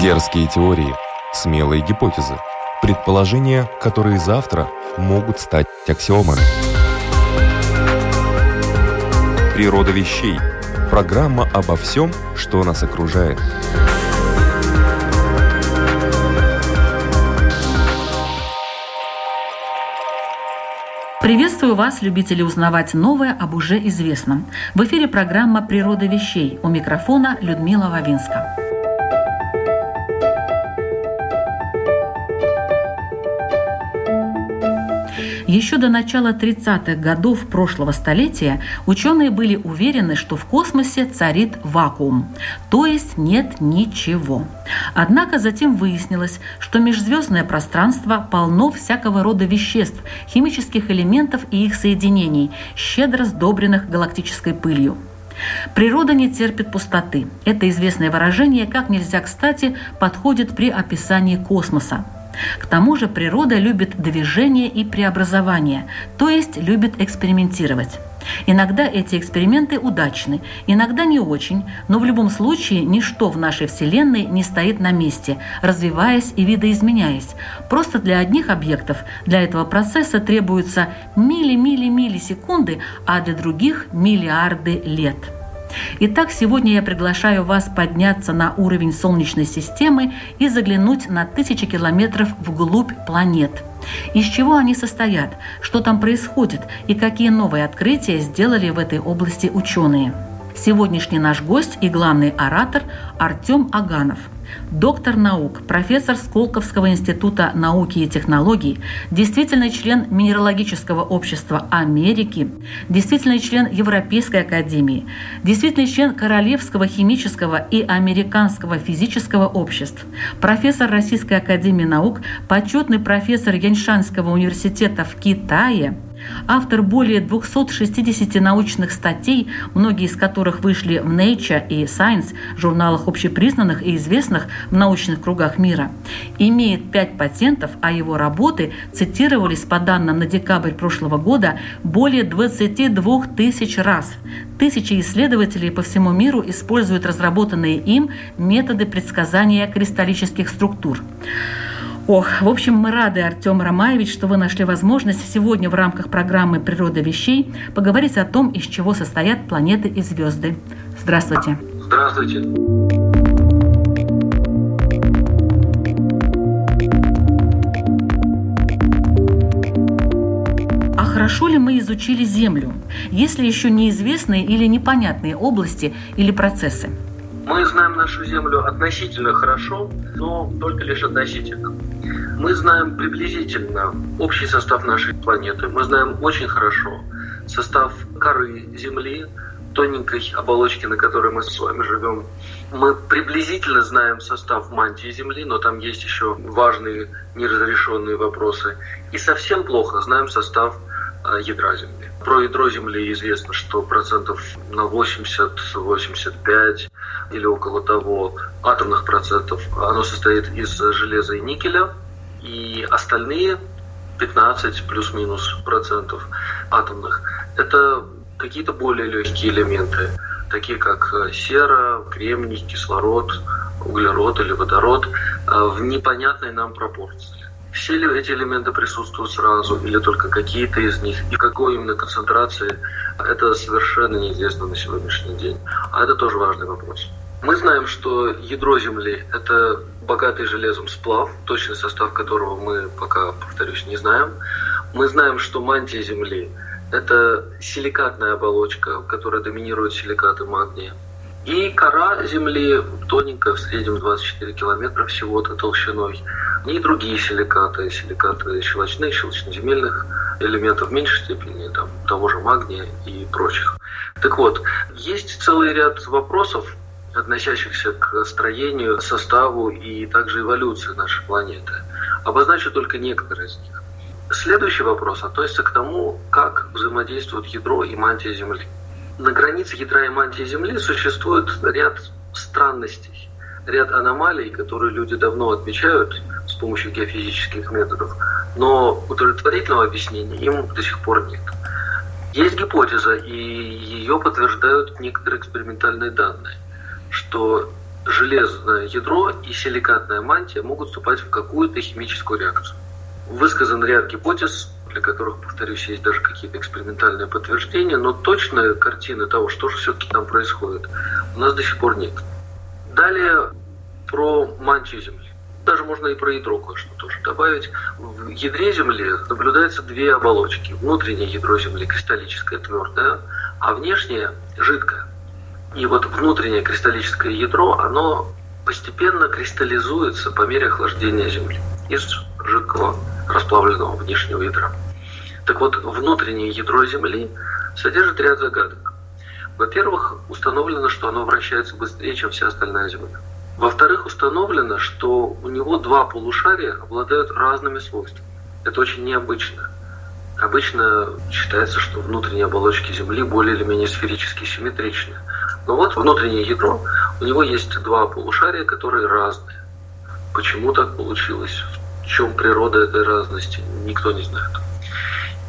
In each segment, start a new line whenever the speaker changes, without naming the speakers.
Дерзкие теории, смелые гипотезы, предположения, которые завтра могут стать аксиомами. Природа вещей. Программа обо всем, что нас окружает.
Приветствую вас, любители узнавать новое об уже известном. В эфире программа «Природа вещей». У микрофона Людмила Вавинска. Еще до начала 30-х годов прошлого столетия ученые были уверены, что в космосе царит вакуум, то есть нет ничего. Однако затем выяснилось, что межзвездное пространство полно всякого рода веществ, химических элементов и их соединений, щедро сдобренных галактической пылью. Природа не терпит пустоты. Это известное выражение как нельзя кстати подходит при описании космоса. К тому же природа любит движение и преобразование, то есть любит экспериментировать. Иногда эти эксперименты удачны, иногда не очень, но в любом случае ничто в нашей Вселенной не стоит на месте, развиваясь и видоизменяясь. Просто для одних объектов для этого процесса требуются мили-мили-миллисекунды, а для других миллиарды лет. Итак, сегодня я приглашаю вас подняться на уровень Солнечной системы и заглянуть на тысячи километров вглубь планет. Из чего они состоят, что там происходит и какие новые открытия сделали в этой области ученые. Сегодняшний наш гость и главный оратор Артем Аганов – доктор наук, профессор Сколковского института науки и технологий, действительный член Минералогического общества Америки, действительный член Европейской академии, действительный член Королевского химического и Американского физического обществ, профессор Российской академии наук, почетный профессор Яньшанского университета в Китае – Автор более 260 научных статей, многие из которых вышли в Nature и Science, журналах общепризнанных и известных в научных кругах мира. Имеет 5 патентов, а его работы цитировались по данным на декабрь прошлого года более 22 тысяч раз. Тысячи исследователей по всему миру используют разработанные им методы предсказания кристаллических структур. Ох, в общем, мы рады, Артем Ромаевич, что вы нашли возможность сегодня в рамках программы «Природа вещей» поговорить о том, из чего состоят планеты и звезды. Здравствуйте.
Здравствуйте.
А хорошо ли мы изучили Землю? Есть ли еще неизвестные или непонятные области или процессы?
Мы знаем нашу Землю относительно хорошо, но только лишь относительно. Мы знаем приблизительно общий состав нашей планеты. Мы знаем очень хорошо состав коры Земли, тоненькой оболочки, на которой мы с вами живем. Мы приблизительно знаем состав мантии Земли, но там есть еще важные неразрешенные вопросы. И совсем плохо знаем состав ядра Земли. Про ядро Земли известно, что процентов на 80-85 или около того атомных процентов оно состоит из железа и никеля, и остальные 15 плюс-минус процентов атомных – это какие-то более легкие элементы, такие как сера, кремний, кислород, углерод или водород э, в непонятной нам пропорции. Все ли эти элементы присутствуют сразу или только какие-то из них и какой именно концентрации, это совершенно неизвестно на сегодняшний день. А это тоже важный вопрос. Мы знаем, что ядро Земли – это богатый железом сплав, точный состав которого мы пока, повторюсь, не знаем. Мы знаем, что мантия Земли – это силикатная оболочка, в которой доминируют силикаты магния. И кора Земли тоненькая, в среднем 24 километра всего-то толщиной. И другие силикаты, силикаты щелочных, щелочноземельных элементов в меньшей степени, там, того же магния и прочих. Так вот, есть целый ряд вопросов, относящихся к строению, составу и также эволюции нашей планеты. Обозначу только некоторые из них. Следующий вопрос относится к тому, как взаимодействуют ядро и мантия Земли. На границе ядра и мантии Земли существует ряд странностей, ряд аномалий, которые люди давно отмечают с помощью геофизических методов, но удовлетворительного объяснения им до сих пор нет. Есть гипотеза, и ее подтверждают некоторые экспериментальные данные что железное ядро и силикатная мантия могут вступать в какую-то химическую реакцию. Высказан ряд гипотез, для которых, повторюсь, есть даже какие-то экспериментальные подтверждения, но точная картина того, что же все-таки там происходит, у нас до сих пор нет. Далее про мантию Земли. Даже можно и про ядро кое-что тоже добавить. В ядре Земли наблюдаются две оболочки. Внутреннее ядро Земли кристаллическое, твердое, а внешнее жидкое. И вот внутреннее кристаллическое ядро, оно постепенно кристаллизуется по мере охлаждения Земли из жидкого расплавленного внешнего ядра. Так вот, внутреннее ядро Земли содержит ряд загадок. Во-первых, установлено, что оно вращается быстрее, чем вся остальная Земля. Во-вторых, установлено, что у него два полушария обладают разными свойствами. Это очень необычно. Обычно считается, что внутренние оболочки Земли более или менее сферически симметричны. Но вот внутреннее ядро, у него есть два полушария, которые разные. Почему так получилось? В чем природа этой разности? Никто не знает.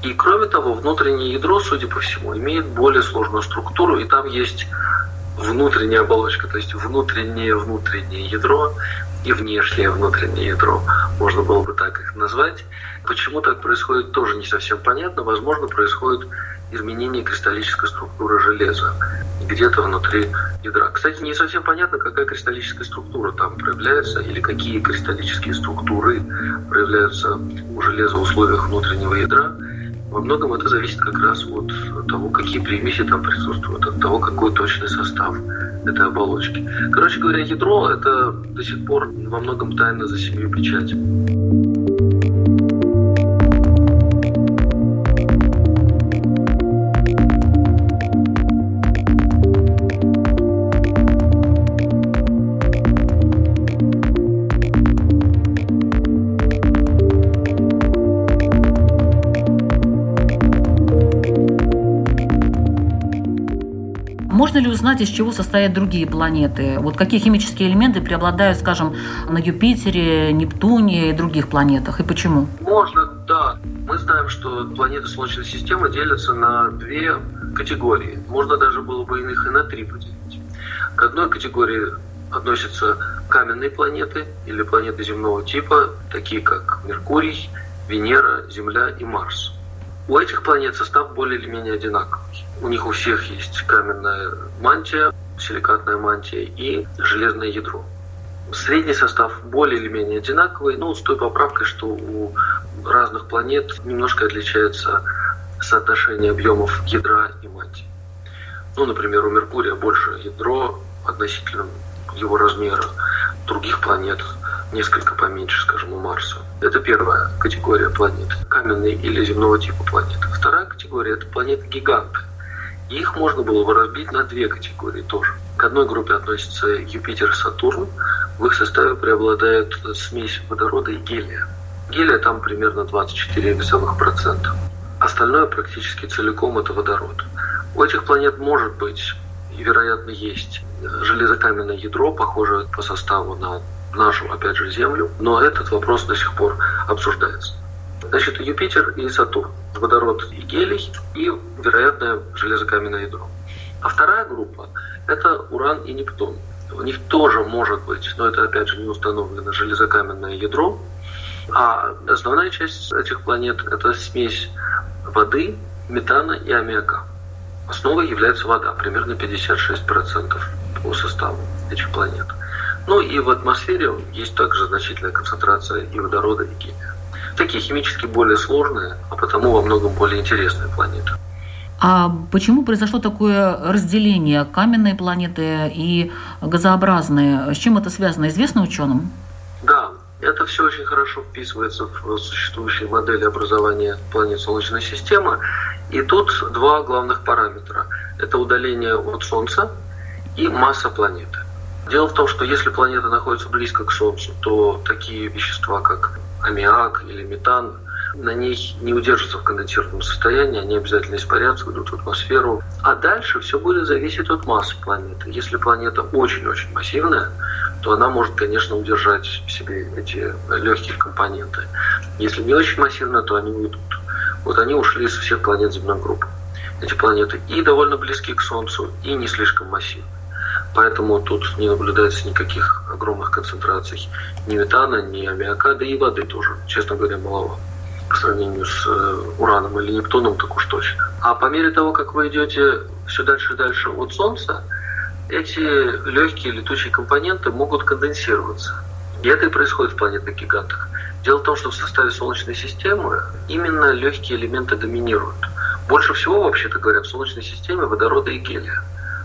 И кроме того, внутреннее ядро, судя по всему, имеет более сложную структуру, и там есть внутренняя оболочка, то есть внутреннее внутреннее ядро и внешнее внутреннее ядро, можно было бы так их назвать. Почему так происходит, тоже не совсем понятно. Возможно, происходит изменение кристаллической структуры железа где-то внутри ядра. Кстати, не совсем понятно, какая кристаллическая структура там проявляется или какие кристаллические структуры проявляются у железа в условиях внутреннего ядра. Во многом это зависит как раз от того, какие примеси там присутствуют, от того, какой точный состав этой оболочки. Короче говоря, ядро – это до сих пор во многом тайна за семью печать.
Узнать, из чего состоят другие планеты? Вот какие химические элементы преобладают, скажем, на Юпитере, Нептуне и других планетах, и почему?
Можно, да. Мы знаем, что планеты Солнечной системы делятся на две категории. Можно даже было бы их и на три поделить. К одной категории относятся каменные планеты или планеты земного типа, такие как Меркурий, Венера, Земля и Марс. У этих планет состав более или менее одинаковый. У них у всех есть каменная мантия, силикатная мантия и железное ядро. Средний состав более или менее одинаковый, но с той поправкой, что у разных планет немножко отличается соотношение объемов ядра и мантии. Ну, например, у Меркурия больше ядро относительно его размера, других планет несколько поменьше, скажем, у Марса. Это первая категория планет, каменные или земного типа планеты. Вторая категория – это планеты-гиганты. Их можно было бы разбить на две категории тоже. К одной группе относятся Юпитер и Сатурн. В их составе преобладает смесь водорода и гелия. Гелия там примерно 24,1%. Остальное практически целиком это водород. У этих планет может быть и, вероятно, есть железокаменное ядро, похожее по составу на нашу, опять же, Землю, но этот вопрос до сих пор обсуждается. Значит, Юпитер и Сатурн, водород и гелий, и, вероятно, железокаменное ядро. А вторая группа – это Уран и Нептун. У них тоже может быть, но это, опять же, не установлено, железокаменное ядро. А основная часть этих планет – это смесь воды, метана и аммиака. Основой является вода, примерно 56% по составу этих планет. Ну и в атмосфере есть также значительная концентрация и водорода, и гелия. Такие химически более сложные, а потому во многом более интересные планеты.
А почему произошло такое разделение каменные планеты и газообразные? С чем это связано, известно ученым?
Да, это все очень хорошо вписывается в существующие модели образования планет Солнечной системы. И тут два главных параметра. Это удаление от Солнца и масса планеты. Дело в том, что если планета находится близко к Солнцу, то такие вещества, как аммиак или метан, на ней не удержатся в конденсированном состоянии, они обязательно испарятся, уйдут в атмосферу. А дальше все будет зависеть от массы планеты. Если планета очень-очень массивная, то она может, конечно, удержать в себе эти легкие компоненты. Если не очень массивная, то они уйдут. Вот они ушли из всех планет земной группы. Эти планеты и довольно близки к Солнцу, и не слишком массивные. Поэтому тут не наблюдается никаких огромных концентраций ни метана, ни аммиака, да и воды тоже, честно говоря, малого по сравнению с э, ураном или нептуном, так уж точно. А по мере того, как вы идете все дальше и дальше от Солнца, эти легкие летучие компоненты могут конденсироваться. И это и происходит в планетных гигантах. Дело в том, что в составе Солнечной системы именно легкие элементы доминируют. Больше всего, вообще-то говоря, в Солнечной системе водорода и гелия.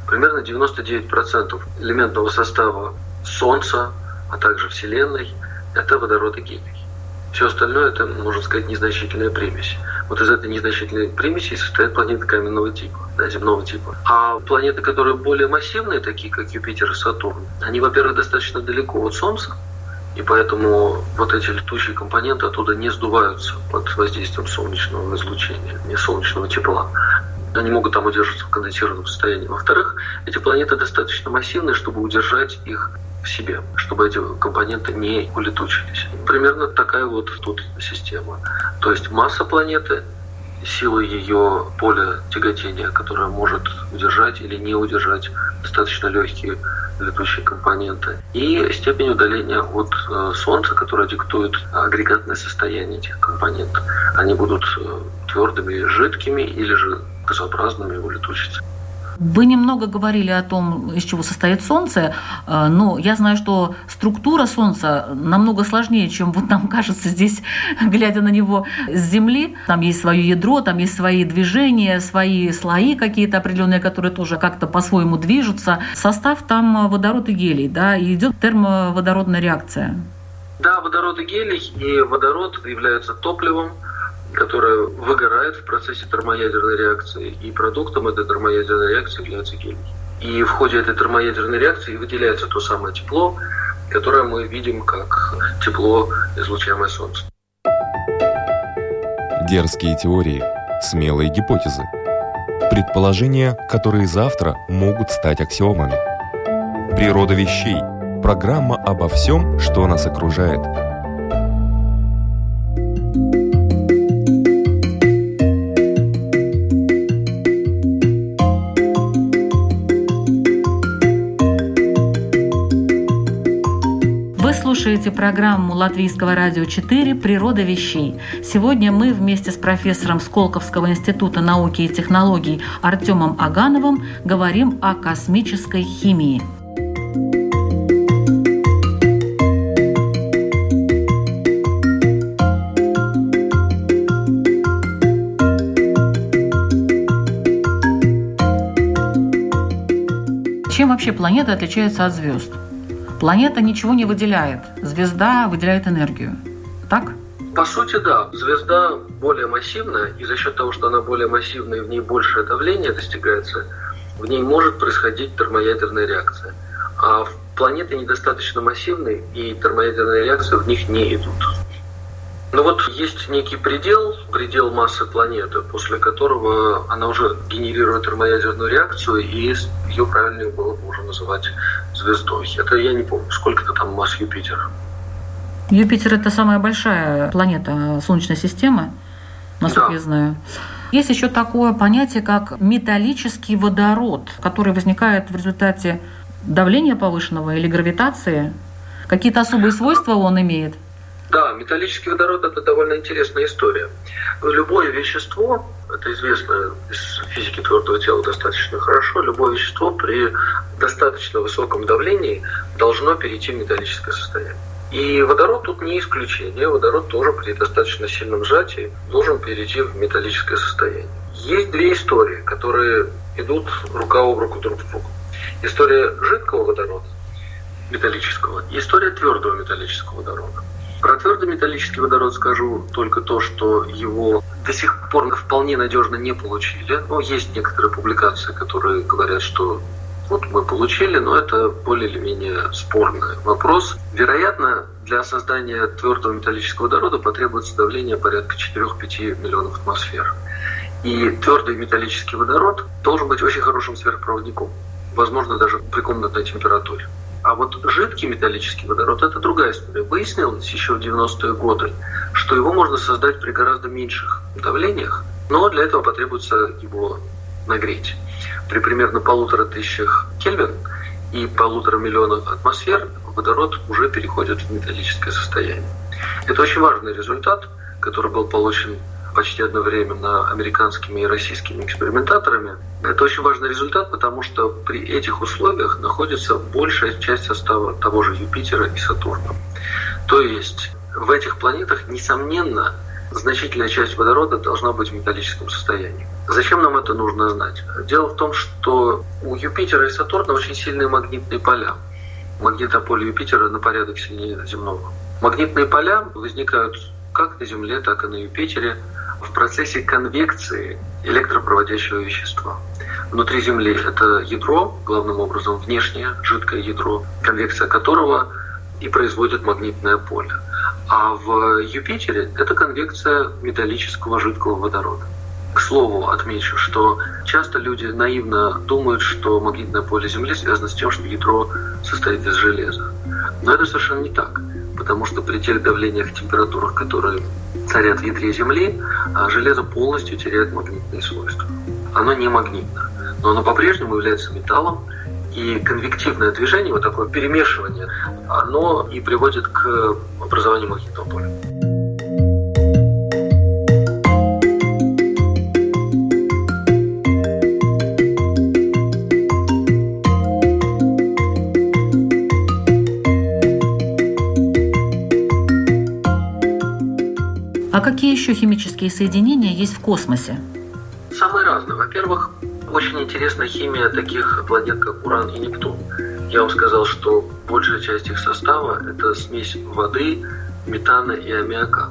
Примерно 99% элементного состава Солнца, а также Вселенной – это водород и гелий. Все остальное это, можно сказать, незначительная примесь. Вот из этой незначительной примеси состоят планеты каменного типа, да, земного типа. А планеты, которые более массивные, такие как Юпитер и Сатурн, они, во-первых, достаточно далеко от Солнца, и поэтому вот эти летучие компоненты оттуда не сдуваются под воздействием солнечного излучения, не солнечного тепла. Они могут там удерживаться в конденсированном состоянии. Во-вторых, эти планеты достаточно массивные, чтобы удержать их в себе, чтобы эти компоненты не улетучились. Примерно такая вот тут система. То есть масса планеты, сила ее поля тяготения, которая может удержать или не удержать достаточно легкие летучие компоненты, и степень удаления от э, Солнца, которая диктует агрегатное состояние этих компонентов. Они будут э, твердыми, жидкими или же газообразными улетучиться.
Вы немного говорили о том, из чего состоит Солнце, э, но я знаю, что структура Солнца намного сложнее, чем вот нам кажется здесь, глядя на него с Земли. Там есть свое ядро, там есть свои движения, свои слои какие-то определенные, которые тоже как-то по-своему движутся. Состав там водород и гелий, да, и идет термоводородная реакция.
Да, водород и гелий, и водород являются топливом, которая выгорает в процессе термоядерной реакции, и продуктом этой термоядерной реакции является гелий. И в ходе этой термоядерной реакции выделяется то самое тепло, которое мы видим как тепло, излучаемое Солнцем.
Дерзкие теории, смелые гипотезы, предположения, которые завтра могут стать аксиомами. Природа вещей – программа обо всем, что нас окружает –
слушаете программу Латвийского радио 4 «Природа вещей». Сегодня мы вместе с профессором Сколковского института науки и технологий Артемом Агановым говорим о космической химии. Чем вообще планеты отличаются от звезд? Планета ничего не выделяет, звезда выделяет энергию. Так?
По сути, да. Звезда более массивная, и за счет того, что она более массивная и в ней большее давление достигается, в ней может происходить термоядерная реакция. А планеты недостаточно массивные, и термоядерные реакции в них не идут. Ну вот есть некий предел, предел массы планеты, после которого она уже генерирует термоядерную реакцию, и ее правильнее было бы уже называть звездой. Это я не помню, сколько-то там масс Юпитера.
Юпитер – это самая большая планета Солнечной системы, насколько да. я знаю. Есть еще такое понятие, как металлический водород, который возникает в результате давления повышенного или гравитации. Какие-то особые свойства он имеет?
Да, металлический водород – это довольно интересная история. Любое вещество, это известно из физики твердого тела достаточно хорошо, любое вещество при достаточно высоком давлении должно перейти в металлическое состояние. И водород тут не исключение. Водород тоже при достаточно сильном сжатии должен перейти в металлическое состояние. Есть две истории, которые идут рука об руку друг с другом. История жидкого водорода, металлического, и история твердого металлического водорода. Про твердый металлический водород скажу только то, что его до сих пор вполне надежно не получили. Но есть некоторые публикации, которые говорят, что вот мы получили, но это более или менее спорный вопрос. Вероятно, для создания твердого металлического водорода потребуется давление порядка 4-5 миллионов атмосфер. И твердый металлический водород должен быть очень хорошим сверхпроводником, возможно, даже при комнатной температуре. А вот жидкий металлический водород – это другая история. Выяснилось еще в 90-е годы, что его можно создать при гораздо меньших давлениях, но для этого потребуется его нагреть. При примерно полутора тысячах Кельвин и полутора миллионов атмосфер водород уже переходит в металлическое состояние. Это очень важный результат, который был получен почти одновременно американскими и российскими экспериментаторами. Это очень важный результат, потому что при этих условиях находится большая часть состава того же Юпитера и Сатурна. То есть в этих планетах, несомненно, значительная часть водорода должна быть в металлическом состоянии. Зачем нам это нужно знать? Дело в том, что у Юпитера и Сатурна очень сильные магнитные поля. Магнитное поле Юпитера на порядок сильнее земного. Магнитные поля возникают как на Земле, так и на Юпитере в процессе конвекции электропроводящего вещества. Внутри Земли это ядро, главным образом внешнее жидкое ядро, конвекция которого и производит магнитное поле. А в Юпитере это конвекция металлического жидкого водорода. К слову, отмечу, что часто люди наивно думают, что магнитное поле Земли связано с тем, что ядро состоит из железа. Но это совершенно не так, потому что при тех давлениях и температурах, которые царят в ядре Земли, а железо полностью теряет магнитные свойства. Оно не магнитно, но оно по-прежнему является металлом, и конвективное движение, вот такое перемешивание, оно и приводит к образованию магнитного поля.
Какие еще химические соединения есть в космосе?
Самые разные. Во-первых, очень интересна химия таких планет, как Уран и Нептун. Я вам сказал, что большая часть их состава – это смесь воды, метана и аммиака.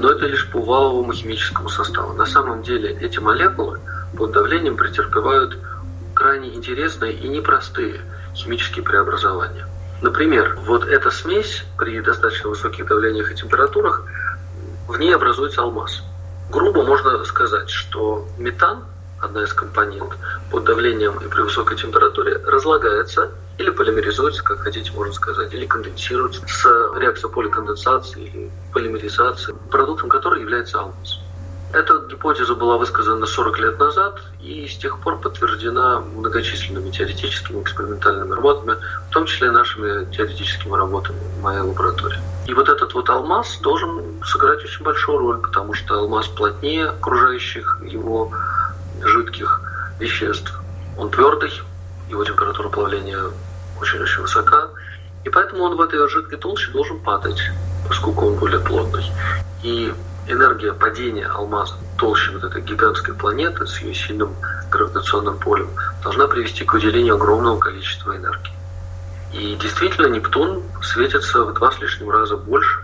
Но это лишь по валовому химическому составу. На самом деле эти молекулы под давлением претерпевают крайне интересные и непростые химические преобразования. Например, вот эта смесь при достаточно высоких давлениях и температурах, в ней образуется алмаз. Грубо можно сказать, что метан одна из компонент, под давлением и при высокой температуре разлагается или полимеризуется, как хотите, можно сказать, или конденсируется с реакцией поликонденсации или полимеризации, продуктом которой является алмаз. Эта гипотеза была высказана 40 лет назад и с тех пор подтверждена многочисленными теоретическими экспериментальными работами, в том числе нашими теоретическими работами в моей лаборатории. И вот этот вот алмаз должен сыграть очень большую роль, потому что алмаз плотнее окружающих его жидких веществ. Он твердый, его температура плавления очень-очень высока, и поэтому он в этой жидкой толще должен падать, поскольку он более плотный. И энергия падения алмаза толще вот этой гигантской планеты с ее сильным гравитационным полем должна привести к выделению огромного количества энергии. И действительно, Нептун светится в два с лишним раза больше,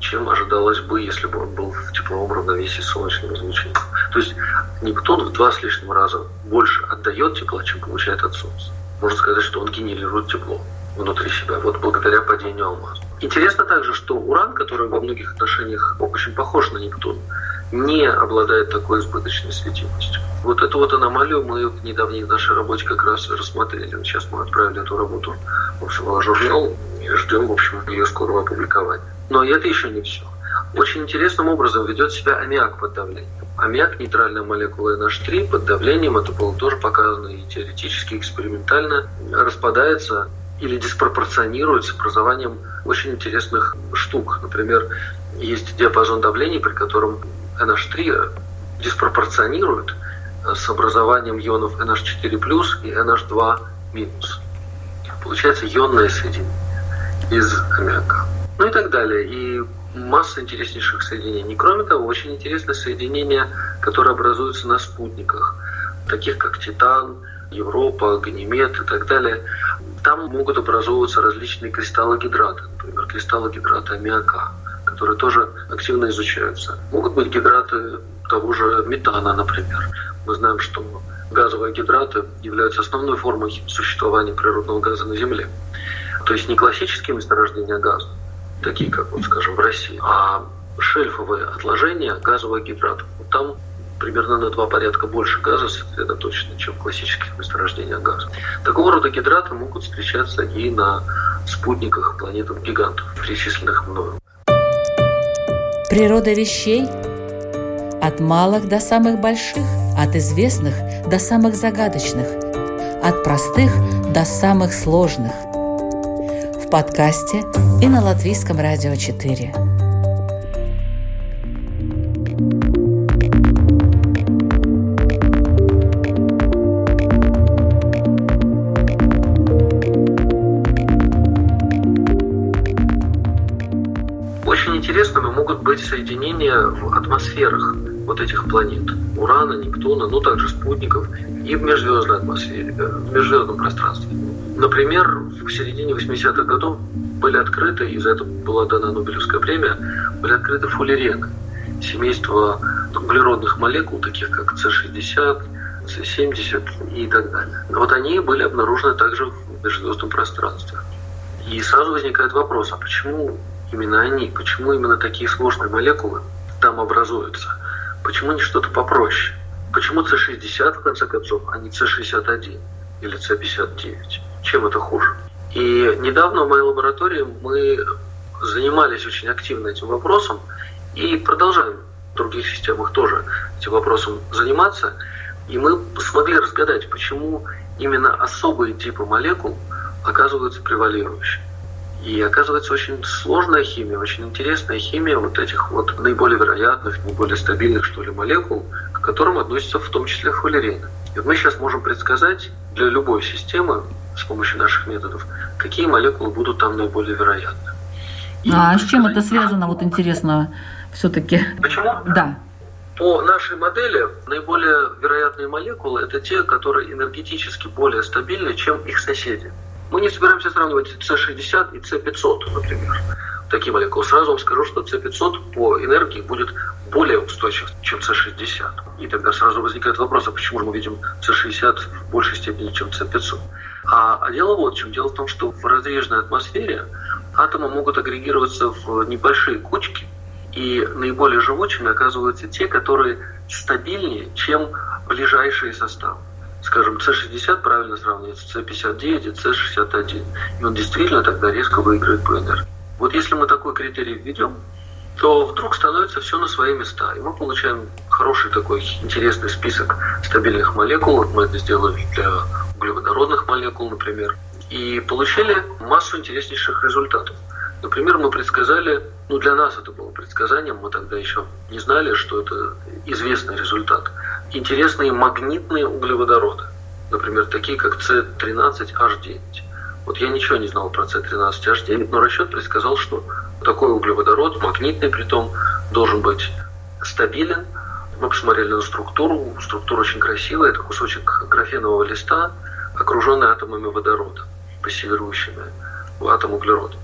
чем ожидалось бы, если бы он был в тепловом равновесии с солнечным излучением. То есть Нептун в два с лишним раза больше отдает тепла, чем получает от Солнца. Можно сказать, что он генерирует тепло внутри себя, вот благодаря падению алмаза. Интересно также, что Уран, который во многих отношениях очень похож на Нептун, не обладает такой избыточной светимостью. Вот эту вот аномалию мы в недавней нашей работе как раз рассмотрели. Сейчас мы отправили эту работу в общем, журнал и ждем, в общем, ее скорого опубликования. Но это еще не все. Очень интересным образом ведет себя аммиак под давлением. Аммиак – нейтральная молекула NH3 под давлением, это было тоже показано и теоретически, экспериментально, распадается или диспропорционирует с образованием очень интересных штук. Например, есть диапазон давлений, при котором NH3 диспропорционирует с образованием ионов NH4+, и NH2-. Получается ионное соединение из аммиака. Ну и так далее. И масса интереснейших соединений. Кроме того, очень интересное соединения, которые образуются на спутниках, таких как Титан, Европа, Ганимед и так далее. Там могут образовываться различные кристаллы гидраты, например, кристаллы гидрата аммиака, которые тоже активно изучаются. Могут быть гидраты того же метана, например. Мы знаем, что газовые гидраты являются основной формой существования природного газа на Земле. То есть не классические месторождения газа, такие как, вот, скажем, в России, а шельфовые отложения газовых гидратов. Там примерно на два порядка больше газа сосредоточено, чем в классических месторождениях газа. Такого рода гидраты могут встречаться и на спутниках планетам-гигантов, перечисленных мною.
Природа вещей от малых до самых больших, от известных до самых загадочных, от простых до самых сложных. В подкасте и на Латвийском радио 4.
В атмосферах вот этих планет. Урана, Нептуна, ну также спутников и в межзвездной атмосфере, э, в межзвездном пространстве. Например, в середине 80-х годов были открыты, и за это была дана Нобелевская премия, были открыты фуллерены, семейство углеродных молекул, таких как С-60, С-70 и так далее. Вот они были обнаружены также в межзвездном пространстве. И сразу возникает вопрос, а почему именно они, почему именно такие сложные молекулы там образуются? Почему не что-то попроще? Почему С60 в конце концов, а не С61 или С59? Чем это хуже? И недавно в моей лаборатории мы занимались очень активно этим вопросом и продолжаем в других системах тоже этим вопросом заниматься. И мы смогли разгадать, почему именно особые типы молекул оказываются превалирующими. И оказывается очень сложная химия, очень интересная химия вот этих вот наиболее вероятных, наиболее стабильных, что ли, молекул, к которым относятся в том числе фуллерины. И мы сейчас можем предсказать для любой системы с помощью наших методов, какие молекулы будут там наиболее вероятны.
И а с чем это связано, вот интересно, все-таки?
Почему?
Да.
По нашей модели наиболее вероятные молекулы – это те, которые энергетически более стабильны, чем их соседи. Мы не собираемся сравнивать С60 и С500, например. Такие молекулы. Сразу вам скажу, что С500 по энергии будет более устойчив, чем С60. И тогда сразу возникает вопрос, а почему же мы видим С60 в большей степени, чем С500? А, а дело вот в чем. Дело в том, что в разреженной атмосфере атомы могут агрегироваться в небольшие кучки, и наиболее живучими оказываются те, которые стабильнее, чем ближайшие составы скажем, С60 правильно сравнивать с С59 и С61. И он действительно тогда резко выигрывает по энергии. Вот если мы такой критерий введем, то вдруг становится все на свои места. И мы получаем хороший такой интересный список стабильных молекул. Вот мы это сделали для углеводородных молекул, например. И получили массу интереснейших результатов. Например, мы предсказали, ну для нас это было предсказанием, мы тогда еще не знали, что это известный результат интересные магнитные углеводороды, например, такие как С13H9. Вот я ничего не знал про С13H9, но расчет предсказал, что такой углеводород, магнитный при том, должен быть стабилен. Мы посмотрели на структуру. Структура очень красивая. Это кусочек графенового листа, окруженный атомами водорода, пассивирующими атом углерода.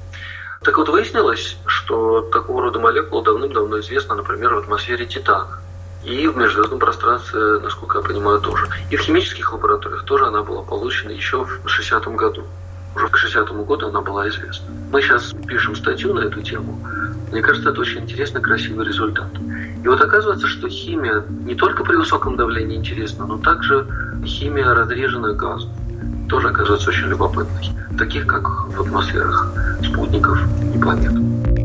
Так вот, выяснилось, что такого рода молекула давным-давно известна, например, в атмосфере Титана. И в межзвездном пространстве, насколько я понимаю, тоже. И в химических лабораториях тоже она была получена еще в 60-м году. Уже к 60-му году она была известна. Мы сейчас пишем статью на эту тему. Мне кажется, это очень интересный, красивый результат. И вот оказывается, что химия не только при высоком давлении интересна, но также химия разреженных газов тоже оказывается очень любопытной. Таких, как в атмосферах спутников и планет.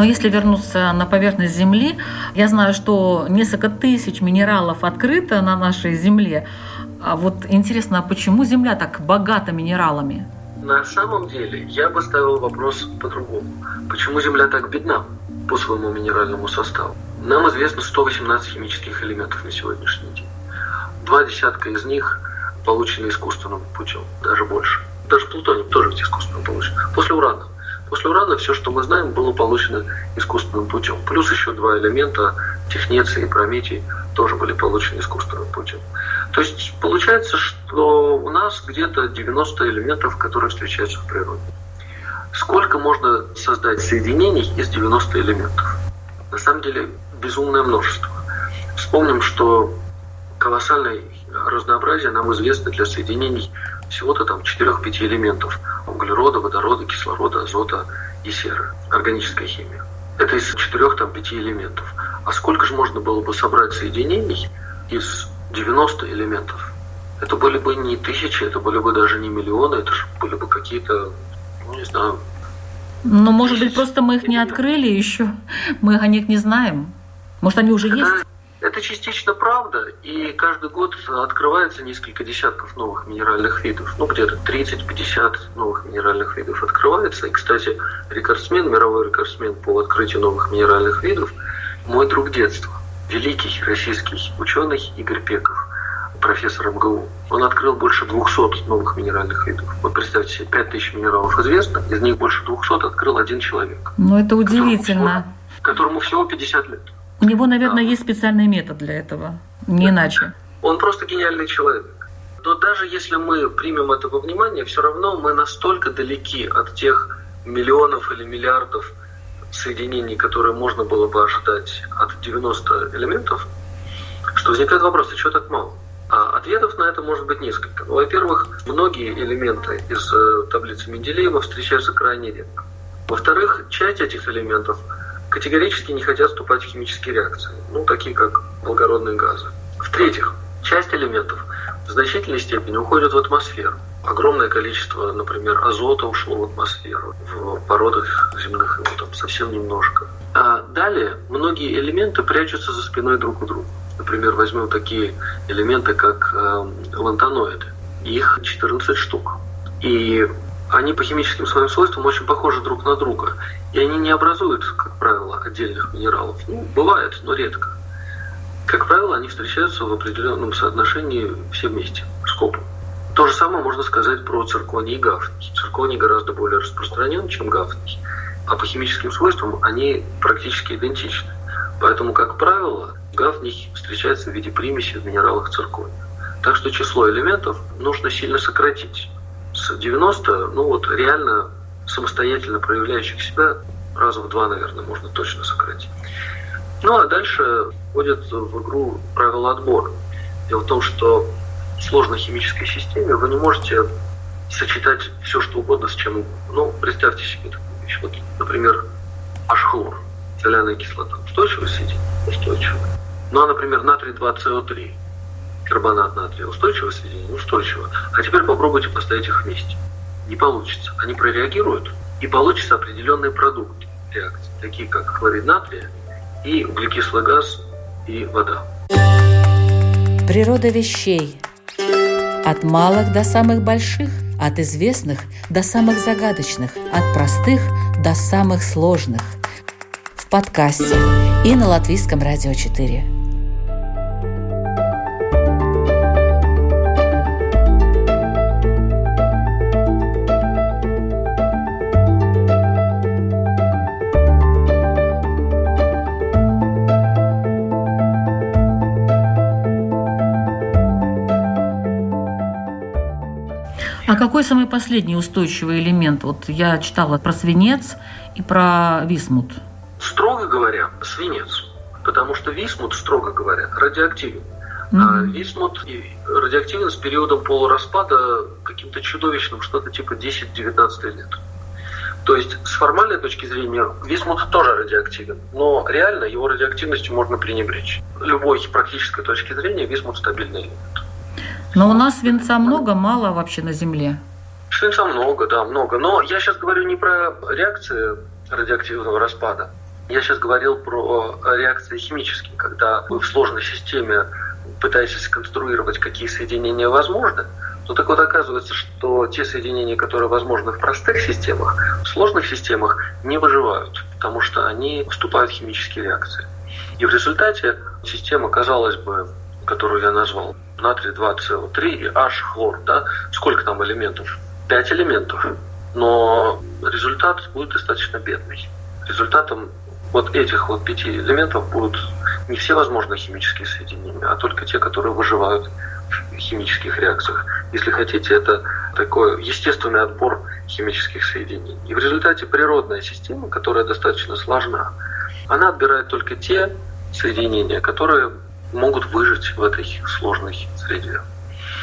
Но если вернуться на поверхность Земли, я знаю, что несколько тысяч минералов открыто на нашей Земле. А вот интересно, а почему Земля так богата минералами?
На самом деле, я бы ставил вопрос по-другому. Почему Земля так бедна по своему минеральному составу? Нам известно 118 химических элементов на сегодняшний день. Два десятка из них получены искусственным путем, даже больше. Даже плутоний тоже ведь искусственно получен. После урана. После урана все, что мы знаем, было получено искусственным путем. Плюс еще два элемента, технеций и прометий, тоже были получены искусственным путем. То есть получается, что у нас где-то 90 элементов, которые встречаются в природе. Сколько можно создать соединений из 90 элементов? На самом деле безумное множество. Вспомним, что колоссальное разнообразие нам известно для соединений всего-то там 4-5 элементов углерода, водорода, кислорода, азота и серы, органическая химия. Это из 4-5 элементов. А сколько же можно было бы собрать соединений из 90 элементов? Это были бы не тысячи, это были бы даже не миллионы, это же были бы какие-то, ну не знаю.
Но, может быть, просто мы их не открыли еще, мы о них не знаем. Может, они уже есть?
Это частично правда, и каждый год открывается несколько десятков новых минеральных видов. Ну, где-то 30-50 новых минеральных видов открывается. И, кстати, рекордсмен, мировой рекордсмен по открытию новых минеральных видов, мой друг детства, великий российский ученый Игорь Пеков, профессор МГУ. Он открыл больше 200 новых минеральных видов. Вот представьте себе, 5000 минералов известно, из них больше 200 открыл один человек.
Ну, это удивительно.
Которому всего, которому всего 50 лет.
У него, наверное, есть специальный метод для этого, не иначе.
Он просто гениальный человек. Но даже если мы примем это во внимание, все равно мы настолько далеки от тех миллионов или миллиардов соединений, которые можно было бы ожидать от 90 элементов, что возникает вопрос, а чего так мало? А ответов на это может быть несколько. Ну, во-первых, многие элементы из э, таблицы Менделеева встречаются крайне редко. Во-вторых, часть этих элементов категорически не хотят вступать в химические реакции, ну, такие как благородные газы. В-третьих, часть элементов в значительной степени уходит в атмосферу. Огромное количество, например, азота ушло в атмосферу, в породах земных его там совсем немножко. А далее многие элементы прячутся за спиной друг у друга. Например, возьмем такие элементы, как э, лантаноиды. Их 14 штук. И они по химическим своим свойствам очень похожи друг на друга. И они не образуют, как правило, отдельных минералов. Ну, бывает, но редко. Как правило, они встречаются в определенном соотношении все вместе, скопом. То же самое можно сказать про цирконий и гафний. Цирконий гораздо более распространен, чем гафний, а по химическим свойствам они практически идентичны. Поэтому, как правило, гафний встречается в виде примеси в минералах циркония. Так что число элементов нужно сильно сократить с 90, ну вот реально самостоятельно проявляющих себя раза в два, наверное, можно точно сократить. Ну а дальше входят в игру правила отбора. Дело в том, что в сложной химической системе вы не можете сочетать все, что угодно с чем угодно. Ну, представьте себе такую вещь. Вот, например, H-хлор, соляная кислота. Устойчивое соединение? Устойчивое. Ну, а, например, натрий 2СО3 карбонат натрия устойчивое соединение? Устойчиво. А теперь попробуйте поставить их вместе. Не получится. Они прореагируют, и получится определенные продукты реакции, такие как хлорид натрия и углекислый газ и вода.
Природа вещей. От малых до самых больших, от известных до самых загадочных, от простых до самых сложных. В подкасте и на Латвийском радио 4. А какой самый последний устойчивый элемент? Вот я читала про свинец и про висмут.
Строго говоря, свинец. Потому что висмут, строго говоря, радиоактивен. Mm-hmm. А висмут радиоактивен с периодом полураспада каким-то чудовищным, что-то типа 10-19 лет. То есть с формальной точки зрения висмут тоже радиоактивен, но реально его радиоактивностью можно пренебречь. Любой практической точки зрения висмут стабильный элемент.
Но у нас свинца много, мало вообще на Земле.
Свинца много, да, много. Но я сейчас говорю не про реакции радиоактивного распада. Я сейчас говорил про реакции химические, когда вы в сложной системе пытаетесь сконструировать, какие соединения возможны, но так вот оказывается, что те соединения, которые возможны в простых системах, в сложных системах не выживают, потому что они вступают в химические реакции. И в результате система, казалось бы, которую я назвал, натрий 2СО3 и H-хлор, да, сколько там элементов? Пять элементов. Но результат будет достаточно бедный. Результатом вот этих вот пяти элементов будут не все возможные химические соединения, а только те, которые выживают в химических реакциях. Если хотите, это такой естественный отбор химических соединений. И в результате природная система, которая достаточно сложна, она отбирает только те соединения, которые могут выжить в этой сложной среде.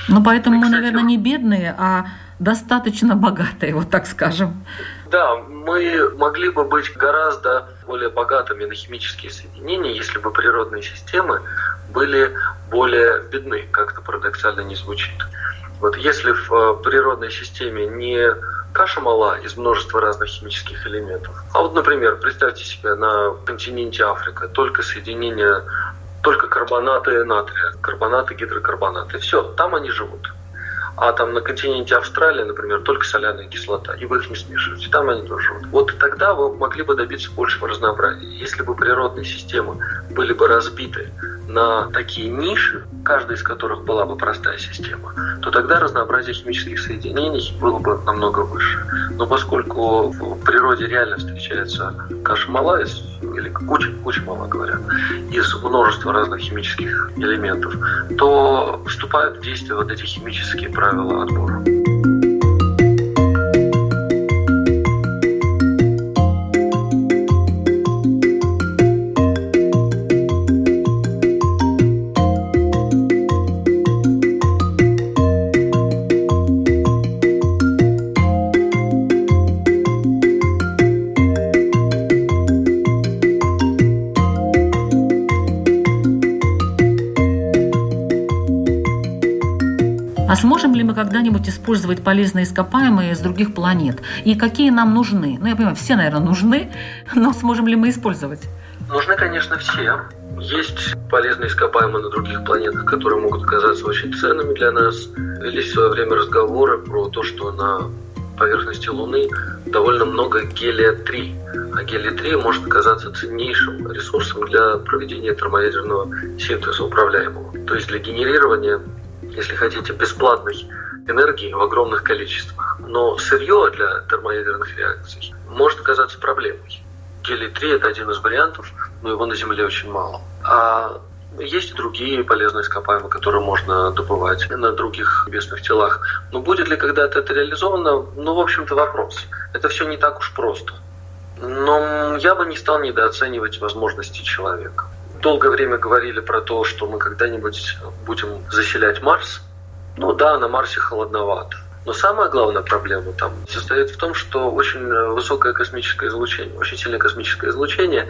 Ну, поэтому мы, наверное, не бедные, а достаточно богатые, вот так скажем.
Да, мы могли бы быть гораздо более богатыми на химические соединения, если бы природные системы были более бедны, как это парадоксально не звучит. Вот если в э, природной системе не каша мала из множества разных химических элементов, а вот, например, представьте себе на континенте Африка только соединение, только карбонаты натрия, карбонаты, гидрокарбонаты. Все, там они живут. А там на континенте Австралии, например, только соляная кислота, и вы их не смешиваете, там они тоже живут. Вот тогда вы могли бы добиться большего разнообразия. Если бы природные системы были бы разбиты на такие ниши, каждая из которых была бы простая система, то тогда разнообразие химических соединений было бы намного выше. Но поскольку в природе реально встречается каша мала или куча, куча мала говорят, из множества разных химических элементов, то вступают в действие вот эти химические правила правила отбора.
когда-нибудь использовать полезные ископаемые с других планет? И какие нам нужны? Ну, я понимаю, все, наверное, нужны, но сможем ли мы использовать?
Нужны, конечно, все. Есть полезные ископаемые на других планетах, которые могут оказаться очень ценными для нас. Велись в свое время разговоры про то, что на поверхности Луны довольно много гелия-3. А гелий-3 может оказаться ценнейшим ресурсом для проведения термоядерного синтеза управляемого. То есть для генерирования, если хотите, бесплатной энергии в огромных количествах. Но сырье для термоядерных реакций может оказаться проблемой. Гелий-3 – это один из вариантов, но его на Земле очень мало. А есть и другие полезные ископаемые, которые можно добывать на других небесных телах. Но будет ли когда-то это реализовано? Ну, в общем-то, вопрос. Это все не так уж просто. Но я бы не стал недооценивать возможности человека. Долгое время говорили про то, что мы когда-нибудь будем заселять Марс – ну да, на Марсе холодновато. Но самая главная проблема там состоит в том, что очень высокое космическое излучение, очень сильное космическое излучение,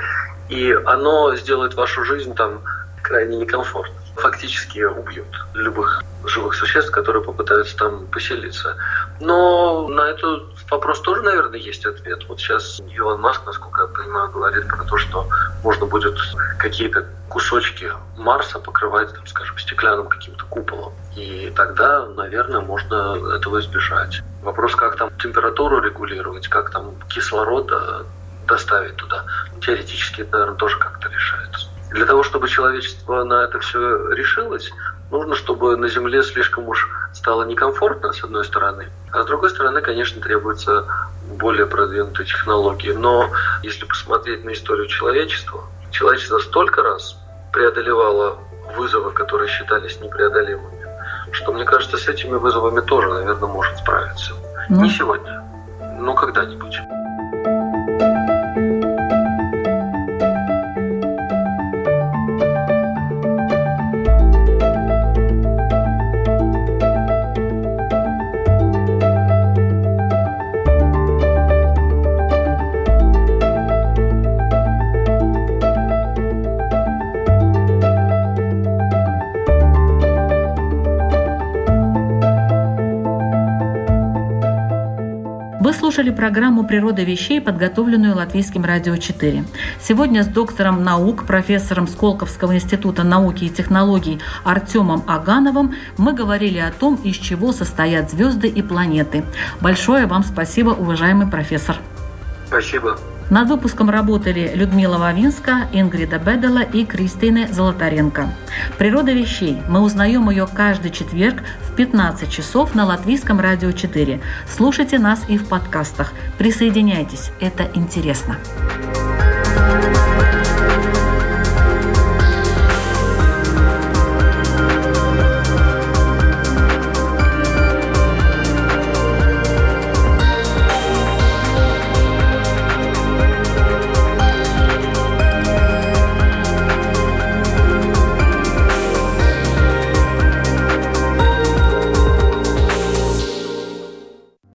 и оно сделает вашу жизнь там крайне некомфортной. Фактически убьет любых живых существ, которые попытаются там поселиться. Но на этот вопрос тоже, наверное, есть ответ. Вот сейчас Илон Маск, насколько я понимаю, говорит про то, что можно будет какие-то кусочки Марса покрывать, там, скажем, стеклянным каким-то куполом. И тогда, наверное, можно этого избежать. Вопрос, как там температуру регулировать, как там кислород доставить туда, теоретически это, наверное, тоже как-то решается. Для того, чтобы человечество на это все решилось, нужно, чтобы на Земле слишком уж стало некомфортно, с одной стороны, а с другой стороны, конечно, требуются более продвинутые технологии. Но если посмотреть на историю человечества, человечество столько раз преодолевало вызовы, которые считались непреодолимыми, что, мне кажется, с этими вызовами тоже, наверное, может справиться. Ну. Не сегодня, но когда-нибудь.
Слушали программу «Природа вещей», подготовленную Латвийским радио 4. Сегодня с доктором наук, профессором Сколковского института науки и технологий Артемом Агановым мы говорили о том, из чего состоят звезды и планеты. Большое вам спасибо, уважаемый профессор.
Спасибо.
Над выпуском работали Людмила Вавинска, Ингрида Бедела и Кристина Золотаренко. «Природа вещей». Мы узнаем ее каждый четверг в 15 часов на Латвийском радио 4. Слушайте нас и в подкастах. Присоединяйтесь, это интересно. thank